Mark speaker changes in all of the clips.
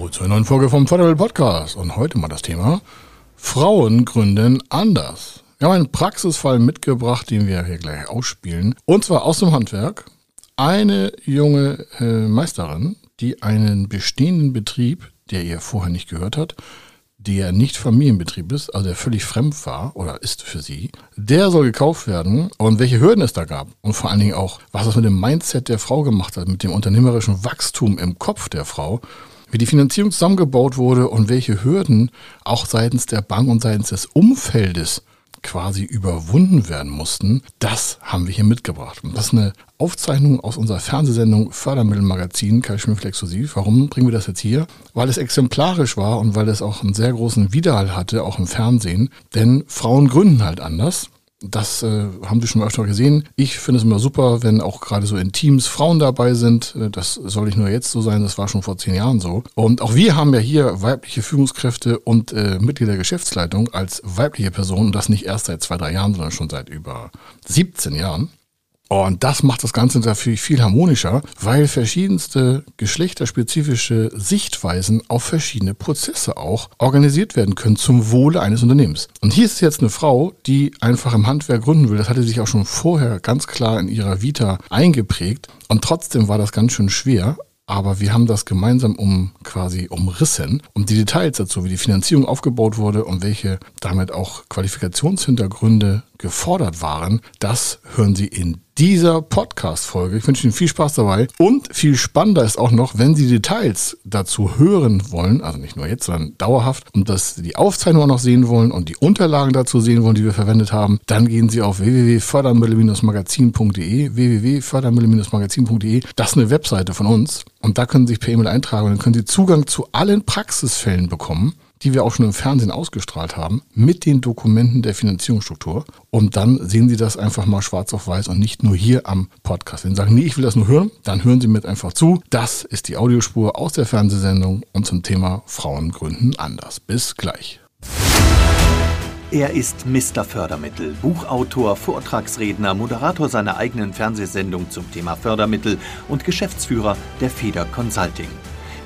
Speaker 1: Hallo zu einer neuen Folge vom Förderwelt Podcast und heute mal das Thema Frauen gründen anders. Wir haben einen Praxisfall mitgebracht, den wir hier gleich ausspielen und zwar aus dem Handwerk. Eine junge äh, Meisterin, die einen bestehenden Betrieb, der ihr vorher nicht gehört hat, der nicht Familienbetrieb ist, also der völlig fremd war oder ist für sie, der soll gekauft werden und welche Hürden es da gab und vor allen Dingen auch, was es mit dem Mindset der Frau gemacht hat, mit dem unternehmerischen Wachstum im Kopf der Frau, wie die Finanzierung zusammengebaut wurde und welche Hürden auch seitens der Bank und seitens des Umfeldes quasi überwunden werden mussten, das haben wir hier mitgebracht. das ist eine Aufzeichnung aus unserer Fernsehsendung Fördermittelmagazin Kai Schmiffel exklusiv. Warum bringen wir das jetzt hier? Weil es exemplarisch war und weil es auch einen sehr großen Widerhall hatte, auch im Fernsehen. Denn Frauen gründen halt anders. Das äh, haben Sie schon öfter gesehen. Ich finde es immer super, wenn auch gerade so in Teams Frauen dabei sind. Äh, das soll nicht nur jetzt so sein, das war schon vor zehn Jahren so. Und auch wir haben ja hier weibliche Führungskräfte und äh, Mitglieder der Geschäftsleitung als weibliche Personen. Und das nicht erst seit zwei, drei Jahren, sondern schon seit über 17 Jahren. Und das macht das Ganze natürlich viel harmonischer, weil verschiedenste geschlechterspezifische Sichtweisen auf verschiedene Prozesse auch organisiert werden können zum Wohle eines Unternehmens. Und hier ist jetzt eine Frau, die einfach im Handwerk gründen will. Das hatte sich auch schon vorher ganz klar in ihrer Vita eingeprägt. Und trotzdem war das ganz schön schwer aber wir haben das gemeinsam um quasi umrissen. Und die Details dazu, wie die Finanzierung aufgebaut wurde und welche damit auch Qualifikationshintergründe gefordert waren, das hören Sie in dieser Podcast-Folge. Ich wünsche Ihnen viel Spaß dabei. Und viel spannender ist auch noch, wenn Sie Details dazu hören wollen, also nicht nur jetzt, sondern dauerhaft, und dass Sie die Aufzeichnung auch noch sehen wollen und die Unterlagen dazu sehen wollen, die wir verwendet haben, dann gehen Sie auf www.fördermittel-magazin.de, www.fördermittel-magazin.de. Das ist eine Webseite von uns und da können Sie sich per E-Mail eintragen und dann können Sie Zugang zu allen Praxisfällen bekommen die wir auch schon im Fernsehen ausgestrahlt haben, mit den Dokumenten der Finanzierungsstruktur. Und dann sehen Sie das einfach mal schwarz auf weiß und nicht nur hier am Podcast. Wenn Sie sagen, nee, ich will das nur hören, dann hören Sie mit einfach zu. Das ist die Audiospur aus der Fernsehsendung und zum Thema Frauen gründen anders. Bis gleich.
Speaker 2: Er ist Mr. Fördermittel, Buchautor, Vortragsredner, Moderator seiner eigenen Fernsehsendung zum Thema Fördermittel und Geschäftsführer der Feder Consulting.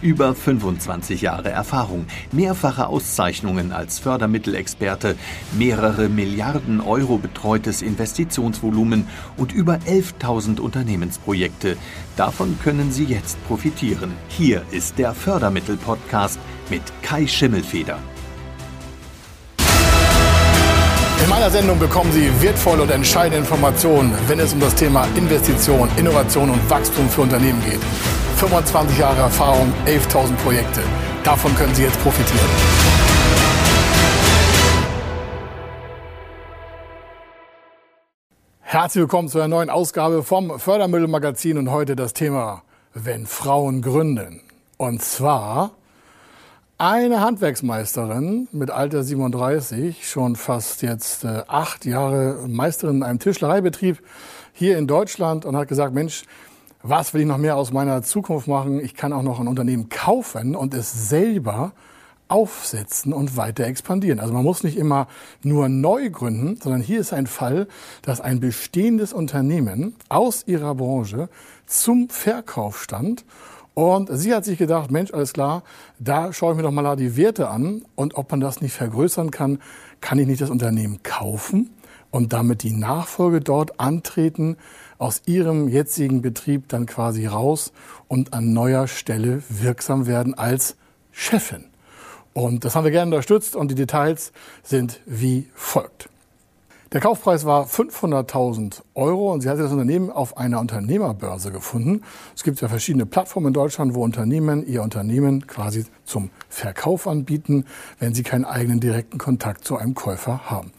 Speaker 2: Über 25 Jahre Erfahrung, mehrfache Auszeichnungen als Fördermittelexperte, mehrere Milliarden Euro betreutes Investitionsvolumen und über 11.000 Unternehmensprojekte. Davon können Sie jetzt profitieren. Hier ist der Fördermittel-Podcast mit Kai Schimmelfeder.
Speaker 1: In meiner Sendung bekommen Sie wertvolle und entscheidende Informationen, wenn es um das Thema Investition, Innovation und Wachstum für Unternehmen geht. 25 Jahre Erfahrung, 11.000 Projekte. Davon können Sie jetzt profitieren. Herzlich willkommen zu einer neuen Ausgabe vom Fördermittelmagazin und heute das Thema, wenn Frauen gründen. Und zwar eine Handwerksmeisterin mit Alter 37, schon fast jetzt äh, acht Jahre Meisterin in einem Tischlereibetrieb hier in Deutschland und hat gesagt, Mensch, was will ich noch mehr aus meiner Zukunft machen? Ich kann auch noch ein Unternehmen kaufen und es selber aufsetzen und weiter expandieren. Also man muss nicht immer nur neu gründen, sondern hier ist ein Fall, dass ein bestehendes Unternehmen aus ihrer Branche zum Verkauf stand und sie hat sich gedacht, Mensch, alles klar, da schaue ich mir doch mal die Werte an und ob man das nicht vergrößern kann, kann ich nicht das Unternehmen kaufen und damit die Nachfolge dort antreten, aus ihrem jetzigen Betrieb dann quasi raus und an neuer Stelle wirksam werden als Chefin. Und das haben wir gerne unterstützt und die Details sind wie folgt. Der Kaufpreis war 500.000 Euro und sie hat das Unternehmen auf einer Unternehmerbörse gefunden. Es gibt ja verschiedene Plattformen in Deutschland, wo Unternehmen ihr Unternehmen quasi zum Verkauf anbieten, wenn sie keinen eigenen direkten Kontakt zu einem Käufer haben.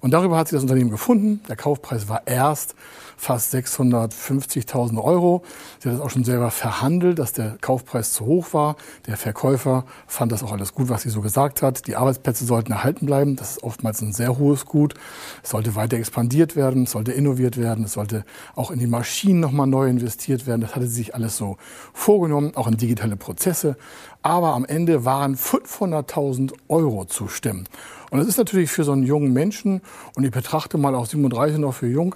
Speaker 1: Und darüber hat sie das Unternehmen gefunden. Der Kaufpreis war erst fast 650.000 Euro. Sie hat das auch schon selber verhandelt, dass der Kaufpreis zu hoch war. Der Verkäufer fand das auch alles gut, was sie so gesagt hat. Die Arbeitsplätze sollten erhalten bleiben. Das ist oftmals ein sehr hohes Gut. Es sollte weiter expandiert werden, es sollte innoviert werden, es sollte auch in die Maschinen nochmal neu investiert werden. Das hatte sie sich alles so vorgenommen, auch in digitale Prozesse. Aber am Ende waren 500.000 Euro zu stimmen. Und das ist natürlich für so einen jungen Menschen, und ich betrachte mal auch 37 noch für jung,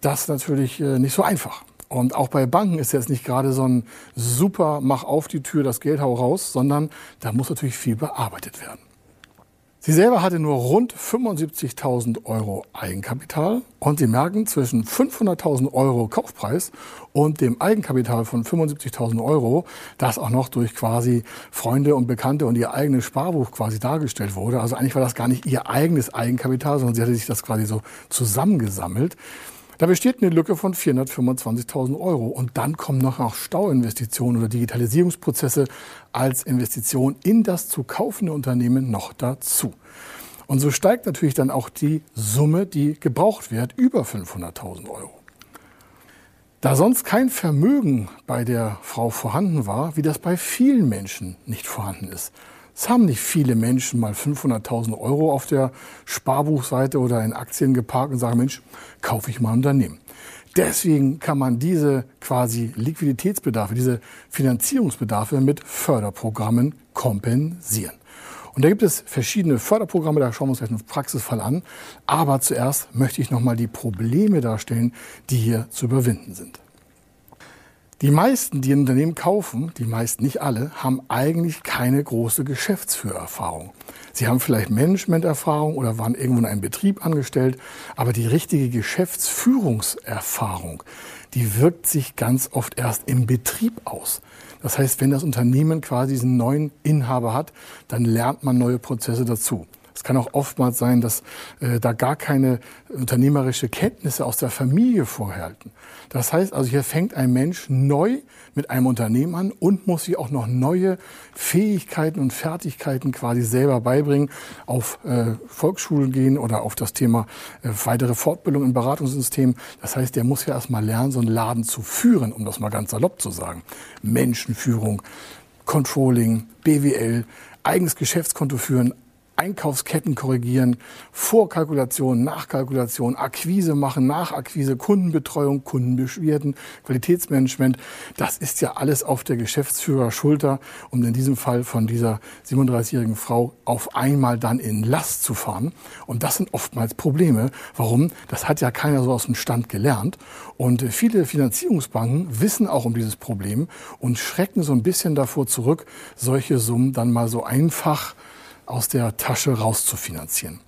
Speaker 1: das natürlich äh, nicht so einfach. Und auch bei Banken ist jetzt nicht gerade so ein super, mach auf die Tür, das Geld hau raus, sondern da muss natürlich viel bearbeitet werden. Sie selber hatte nur rund 75.000 Euro Eigenkapital und Sie merken, zwischen 500.000 Euro Kaufpreis und dem Eigenkapital von 75.000 Euro, das auch noch durch quasi Freunde und Bekannte und ihr eigenes Sparbuch quasi dargestellt wurde. Also eigentlich war das gar nicht ihr eigenes Eigenkapital, sondern sie hatte sich das quasi so zusammengesammelt. Da besteht eine Lücke von 425.000 Euro. Und dann kommen noch auch Stauinvestitionen oder Digitalisierungsprozesse als Investition in das zu kaufende Unternehmen noch dazu. Und so steigt natürlich dann auch die Summe, die gebraucht wird, über 500.000 Euro. Da sonst kein Vermögen bei der Frau vorhanden war, wie das bei vielen Menschen nicht vorhanden ist, es haben nicht viele Menschen mal 500.000 Euro auf der Sparbuchseite oder in Aktien geparkt und sagen, Mensch, kaufe ich mal ein Unternehmen. Deswegen kann man diese quasi Liquiditätsbedarfe, diese Finanzierungsbedarfe mit Förderprogrammen kompensieren. Und da gibt es verschiedene Förderprogramme, da schauen wir uns gleich einen Praxisfall an. Aber zuerst möchte ich nochmal die Probleme darstellen, die hier zu überwinden sind. Die meisten, die ein Unternehmen kaufen, die meisten nicht alle, haben eigentlich keine große Geschäftsführerfahrung. Sie haben vielleicht Managementerfahrung oder waren irgendwo in einem Betrieb angestellt, aber die richtige Geschäftsführungserfahrung, die wirkt sich ganz oft erst im Betrieb aus. Das heißt, wenn das Unternehmen quasi diesen neuen Inhaber hat, dann lernt man neue Prozesse dazu. Es kann auch oftmals sein, dass äh, da gar keine unternehmerische Kenntnisse aus der Familie vorhalten. Das heißt also, hier fängt ein Mensch neu mit einem Unternehmen an und muss sich auch noch neue Fähigkeiten und Fertigkeiten quasi selber beibringen, auf äh, Volksschulen gehen oder auf das Thema äh, weitere Fortbildung im Beratungssystem. Das heißt, der muss ja erstmal lernen, so einen Laden zu führen, um das mal ganz salopp zu sagen. Menschenführung, Controlling, BWL, eigenes Geschäftskonto führen, Einkaufsketten korrigieren, Vorkalkulation, Nachkalkulation, Akquise machen, Nachakquise, Kundenbetreuung, Kundenbeschwerden, Qualitätsmanagement. Das ist ja alles auf der Geschäftsführerschulter, um in diesem Fall von dieser 37-jährigen Frau auf einmal dann in Last zu fahren. Und das sind oftmals Probleme. Warum? Das hat ja keiner so aus dem Stand gelernt. Und viele Finanzierungsbanken wissen auch um dieses Problem und schrecken so ein bisschen davor zurück, solche Summen dann mal so einfach aus der Tasche rauszufinanzieren.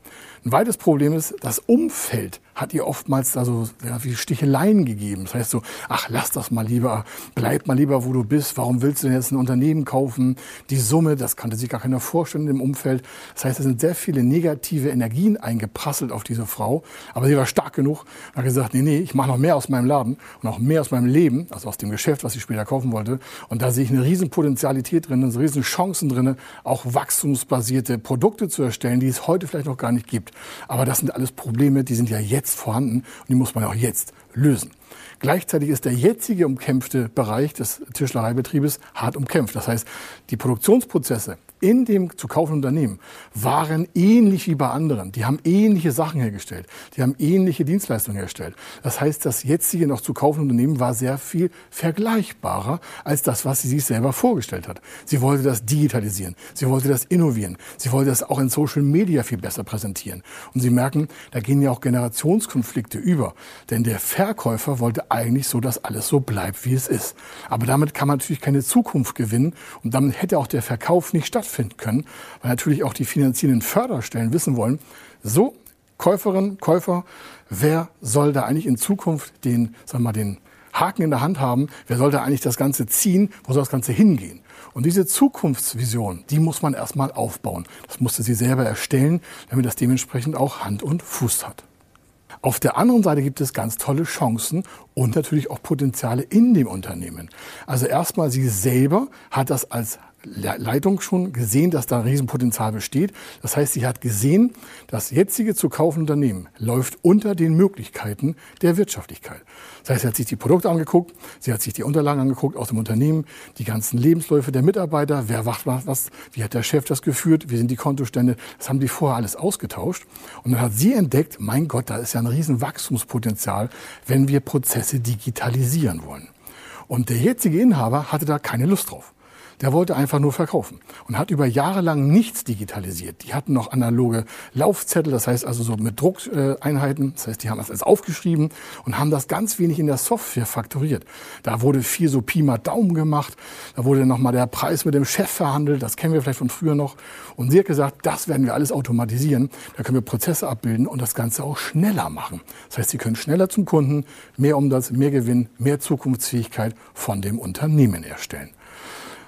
Speaker 1: Ein weiteres Problem ist, das Umfeld hat ihr oftmals da so ja, wie Sticheleien gegeben. Das heißt so, ach, lass das mal lieber, bleib mal lieber, wo du bist. Warum willst du denn jetzt ein Unternehmen kaufen? Die Summe, das kannte sich gar keiner vorstellen im Umfeld. Das heißt, es sind sehr viele negative Energien eingeprasselt auf diese Frau. Aber sie war stark genug hat gesagt, nee, nee, ich mache noch mehr aus meinem Laden und auch mehr aus meinem Leben, also aus dem Geschäft, was ich später kaufen wollte. Und da sehe ich eine riesen Potenzialität drin, eine riesen Chancen drin, auch wachstumsbasierte Produkte zu erstellen, die es heute vielleicht noch gar nicht gibt. Aber das sind alles Probleme, die sind ja jetzt jetzt vorhanden und die muss man auch jetzt lösen. Gleichzeitig ist der jetzige umkämpfte Bereich des Tischlereibetriebes hart umkämpft. Das heißt, die Produktionsprozesse in dem zu kaufenden Unternehmen waren ähnlich wie bei anderen. Die haben ähnliche Sachen hergestellt. Die haben ähnliche Dienstleistungen hergestellt. Das heißt, das jetzige noch zu kaufende Unternehmen war sehr viel vergleichbarer als das, was sie sich selber vorgestellt hat. Sie wollte das digitalisieren. Sie wollte das innovieren. Sie wollte das auch in Social Media viel besser präsentieren. Und Sie merken, da gehen ja auch Generationskonflikte über. Denn der Verkäufer wollte eigentlich so, dass alles so bleibt, wie es ist. Aber damit kann man natürlich keine Zukunft gewinnen. Und damit hätte auch der Verkauf nicht stattfinden stattfinden können, weil natürlich auch die finanzierenden Förderstellen wissen wollen, so Käuferin, Käufer, wer soll da eigentlich in Zukunft den, sagen wir mal, den Haken in der Hand haben, wer soll da eigentlich das Ganze ziehen, wo soll das Ganze hingehen? Und diese Zukunftsvision, die muss man erstmal aufbauen. Das musste sie selber erstellen, damit das dementsprechend auch Hand und Fuß hat. Auf der anderen Seite gibt es ganz tolle Chancen und natürlich auch Potenziale in dem Unternehmen. Also erstmal, sie selber hat das als Leitung schon gesehen, dass da ein Riesenpotenzial besteht. Das heißt, sie hat gesehen, das jetzige zu kaufende Unternehmen läuft unter den Möglichkeiten der Wirtschaftlichkeit. Das heißt, sie hat sich die Produkte angeguckt, sie hat sich die Unterlagen angeguckt aus dem Unternehmen, die ganzen Lebensläufe der Mitarbeiter, wer macht was, wie hat der Chef das geführt, wie sind die Kontostände. Das haben die vorher alles ausgetauscht. Und dann hat sie entdeckt, mein Gott, da ist ja ein riesen Wachstumspotenzial, wenn wir Prozesse digitalisieren wollen. Und der jetzige Inhaber hatte da keine Lust drauf. Der wollte einfach nur verkaufen und hat über Jahre lang nichts digitalisiert. Die hatten noch analoge Laufzettel, das heißt also so mit Druckeinheiten. Das heißt, die haben das alles aufgeschrieben und haben das ganz wenig in der Software faktoriert. Da wurde viel so Pi mal Daumen gemacht. Da wurde nochmal der Preis mit dem Chef verhandelt. Das kennen wir vielleicht von früher noch. Und sie hat gesagt, das werden wir alles automatisieren. Da können wir Prozesse abbilden und das Ganze auch schneller machen. Das heißt, sie können schneller zum Kunden, mehr Umsatz, mehr Gewinn, mehr Zukunftsfähigkeit von dem Unternehmen erstellen.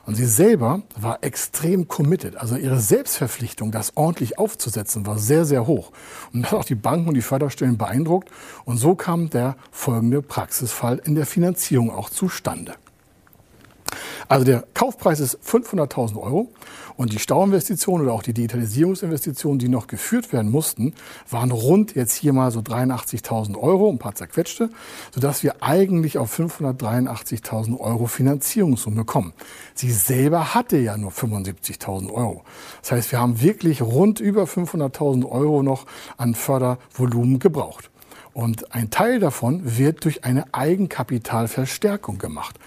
Speaker 1: Und sie selber war extrem committed. Also ihre Selbstverpflichtung, das ordentlich aufzusetzen, war sehr, sehr hoch. Und das hat auch die Banken und die Förderstellen beeindruckt. Und so kam der folgende Praxisfall in der Finanzierung auch zustande. Also der Kaufpreis ist 500.000 Euro und die Stauinvestitionen oder auch die Digitalisierungsinvestitionen, die noch geführt werden mussten, waren rund jetzt hier mal so 83.000 Euro, ein paar zerquetschte, sodass wir eigentlich auf 583.000 Euro Finanzierungssumme kommen. Sie selber hatte ja nur 75.000 Euro. Das heißt, wir haben wirklich rund über 500.000 Euro noch an Fördervolumen gebraucht. Und ein Teil davon wird durch eine Eigenkapitalverstärkung gemacht.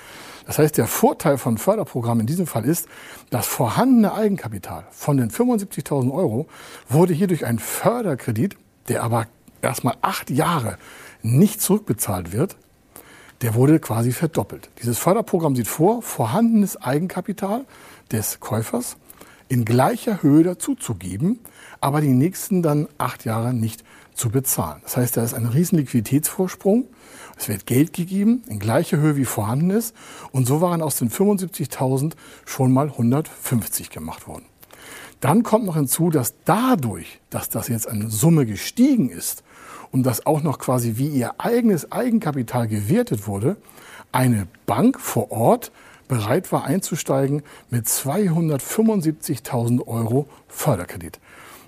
Speaker 1: Das heißt, der Vorteil von Förderprogrammen in diesem Fall ist, das vorhandene Eigenkapital von den 75.000 Euro wurde hier durch einen Förderkredit, der aber erstmal acht Jahre nicht zurückbezahlt wird, der wurde quasi verdoppelt. Dieses Förderprogramm sieht vor, vorhandenes Eigenkapital des Käufers in gleicher Höhe dazuzugeben, aber die nächsten dann acht Jahre nicht zu bezahlen. Das heißt, da ist ein riesen Liquiditätsvorsprung es wird Geld gegeben, in gleicher Höhe wie vorhanden ist. Und so waren aus den 75.000 schon mal 150 gemacht worden. Dann kommt noch hinzu, dass dadurch, dass das jetzt eine Summe gestiegen ist und das auch noch quasi wie ihr eigenes Eigenkapital gewertet wurde, eine Bank vor Ort bereit war einzusteigen mit 275.000 Euro Förderkredit.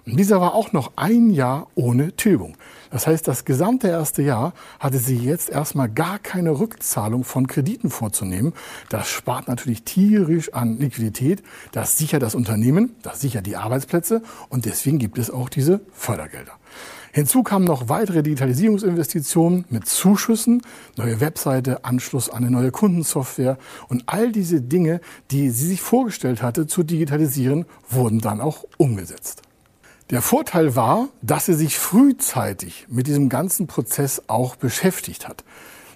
Speaker 1: Und dieser war auch noch ein Jahr ohne Tilgung. Das heißt, das gesamte erste Jahr hatte sie jetzt erstmal gar keine Rückzahlung von Krediten vorzunehmen. Das spart natürlich tierisch an Liquidität. Das sichert das Unternehmen, das sichert die Arbeitsplätze und deswegen gibt es auch diese Fördergelder. Hinzu kamen noch weitere Digitalisierungsinvestitionen mit Zuschüssen, neue Webseite, Anschluss an eine neue Kundensoftware und all diese Dinge, die sie sich vorgestellt hatte zu digitalisieren, wurden dann auch umgesetzt. Der Vorteil war, dass sie sich frühzeitig mit diesem ganzen Prozess auch beschäftigt hat.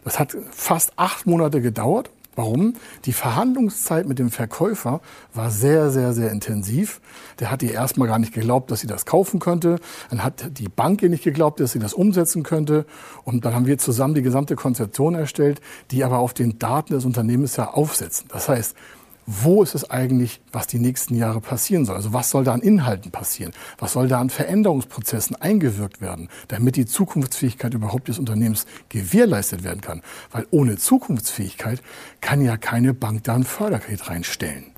Speaker 1: Das hat fast acht Monate gedauert. Warum? Die Verhandlungszeit mit dem Verkäufer war sehr, sehr, sehr intensiv. Der hat ihr erstmal gar nicht geglaubt, dass sie das kaufen könnte. Dann hat die Bank ihr nicht geglaubt, dass sie das umsetzen könnte. Und dann haben wir zusammen die gesamte Konzeption erstellt, die aber auf den Daten des Unternehmens ja aufsetzen. Das heißt, wo ist es eigentlich, was die nächsten Jahre passieren soll? Also was soll da an Inhalten passieren? Was soll da an Veränderungsprozessen eingewirkt werden, damit die Zukunftsfähigkeit überhaupt des Unternehmens gewährleistet werden kann? Weil ohne Zukunftsfähigkeit kann ja keine Bank da ein Förderkredit reinstellen.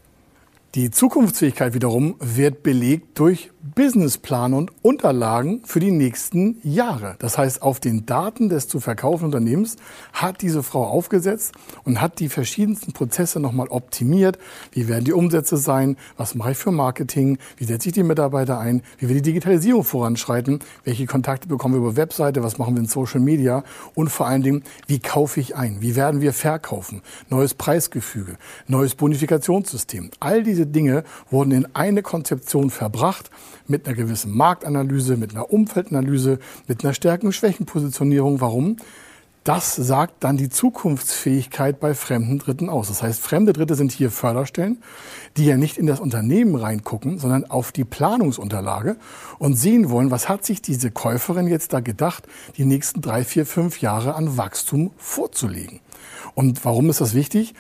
Speaker 1: Die Zukunftsfähigkeit wiederum wird belegt durch Businessplan und Unterlagen für die nächsten Jahre. Das heißt, auf den Daten des zu verkaufenden Unternehmens hat diese Frau aufgesetzt und hat die verschiedensten Prozesse nochmal optimiert. Wie werden die Umsätze sein? Was mache ich für Marketing? Wie setze ich die Mitarbeiter ein? Wie will die Digitalisierung voranschreiten? Welche Kontakte bekommen wir über Webseite? Was machen wir in Social Media? Und vor allen Dingen, wie kaufe ich ein? Wie werden wir verkaufen? Neues Preisgefüge, neues Bonifikationssystem. All diese Dinge wurden in eine Konzeption verbracht mit einer gewissen Marktanalyse, mit einer Umfeldanalyse, mit einer Stärken- und Schwächenpositionierung. Warum? Das sagt dann die Zukunftsfähigkeit bei fremden Dritten aus. Das heißt, fremde Dritte sind hier Förderstellen, die ja nicht in das Unternehmen reingucken, sondern auf die Planungsunterlage und sehen wollen, was hat sich diese Käuferin jetzt da gedacht, die nächsten drei, vier, fünf Jahre an Wachstum vorzulegen. Und warum ist das wichtig?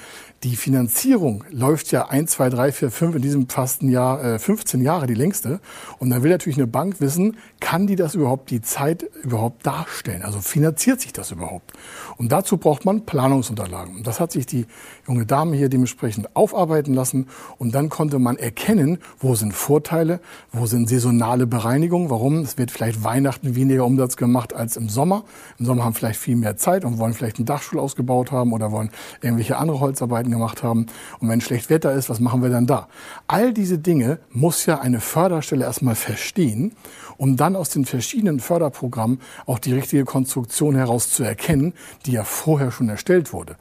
Speaker 1: Die Finanzierung läuft ja 1, 2, 3, 4, 5, in diesem fast ein Jahr, äh, 15 Jahre die längste. Und dann will natürlich eine Bank wissen, kann die das überhaupt, die Zeit überhaupt darstellen? Also finanziert sich das überhaupt? Und dazu braucht man Planungsunterlagen. Und das hat sich die junge Dame hier dementsprechend aufarbeiten lassen. Und dann konnte man erkennen, wo sind Vorteile, wo sind saisonale Bereinigungen, warum. Es wird vielleicht Weihnachten weniger Umsatz gemacht als im Sommer. Im Sommer haben vielleicht viel mehr Zeit und wollen vielleicht einen Dachstuhl ausgebaut haben oder wollen irgendwelche andere Holzarbeiten Arbeiten gemacht haben. Und wenn schlecht Wetter ist, was machen wir dann da? All diese Dinge muss ja eine Förderstelle erstmal verstehen, um dann aus den verschiedenen Förderprogrammen auch die richtige Konstruktion heraus zu erkennen, die ja vorher schon erstellt wurde.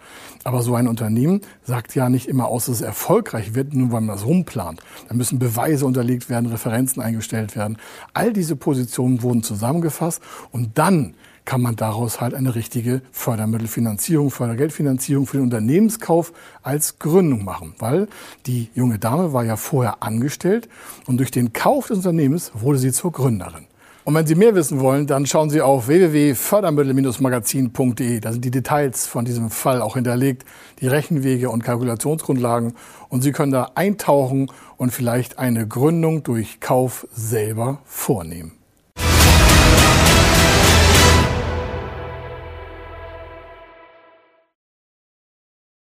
Speaker 1: Aber so ein Unternehmen sagt ja nicht immer aus, dass es erfolgreich wird, nur weil man das rumplant. Da müssen Beweise unterlegt werden, Referenzen eingestellt werden. All diese Positionen wurden zusammengefasst und dann kann man daraus halt eine richtige Fördermittelfinanzierung, Fördergeldfinanzierung für den Unternehmenskauf als Gründung machen. Weil die junge Dame war ja vorher angestellt und durch den Kauf des Unternehmens wurde sie zur Gründerin. Und wenn Sie mehr wissen wollen, dann schauen Sie auf www.fördermittel-magazin.de. Da sind die Details von diesem Fall auch hinterlegt, die Rechenwege und Kalkulationsgrundlagen. Und Sie können da eintauchen und vielleicht eine Gründung durch Kauf selber vornehmen.